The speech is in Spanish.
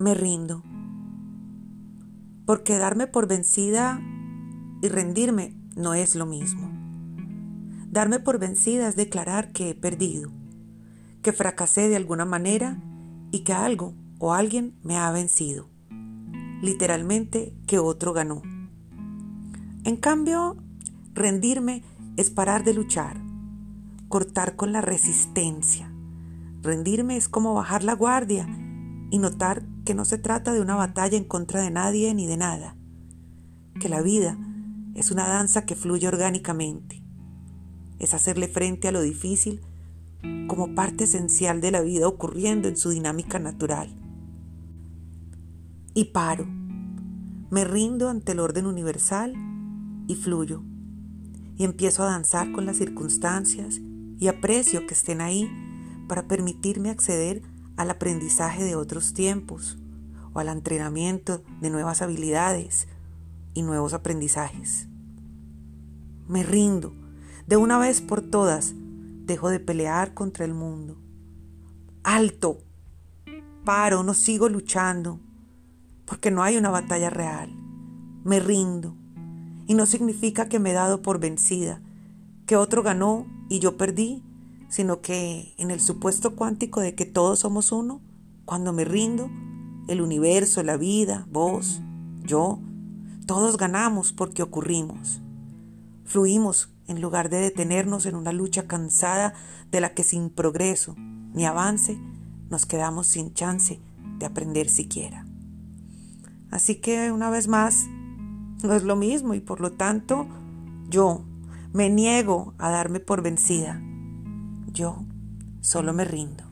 Me rindo. Porque darme por vencida y rendirme no es lo mismo. Darme por vencida es declarar que he perdido, que fracasé de alguna manera y que algo o alguien me ha vencido. Literalmente que otro ganó. En cambio, rendirme es parar de luchar, cortar con la resistencia. Rendirme es como bajar la guardia y notar que no se trata de una batalla en contra de nadie ni de nada, que la vida es una danza que fluye orgánicamente, es hacerle frente a lo difícil como parte esencial de la vida ocurriendo en su dinámica natural. Y paro, me rindo ante el orden universal y fluyo, y empiezo a danzar con las circunstancias y aprecio que estén ahí para permitirme acceder al aprendizaje de otros tiempos o al entrenamiento de nuevas habilidades y nuevos aprendizajes. Me rindo, de una vez por todas, dejo de pelear contra el mundo. Alto, paro, no sigo luchando, porque no hay una batalla real. Me rindo, y no significa que me he dado por vencida, que otro ganó y yo perdí, sino que en el supuesto cuántico de que todos somos uno, cuando me rindo, el universo, la vida, vos, yo, todos ganamos porque ocurrimos. Fluimos en lugar de detenernos en una lucha cansada de la que sin progreso ni avance nos quedamos sin chance de aprender siquiera. Así que una vez más, no es lo mismo y por lo tanto yo me niego a darme por vencida. Yo solo me rindo.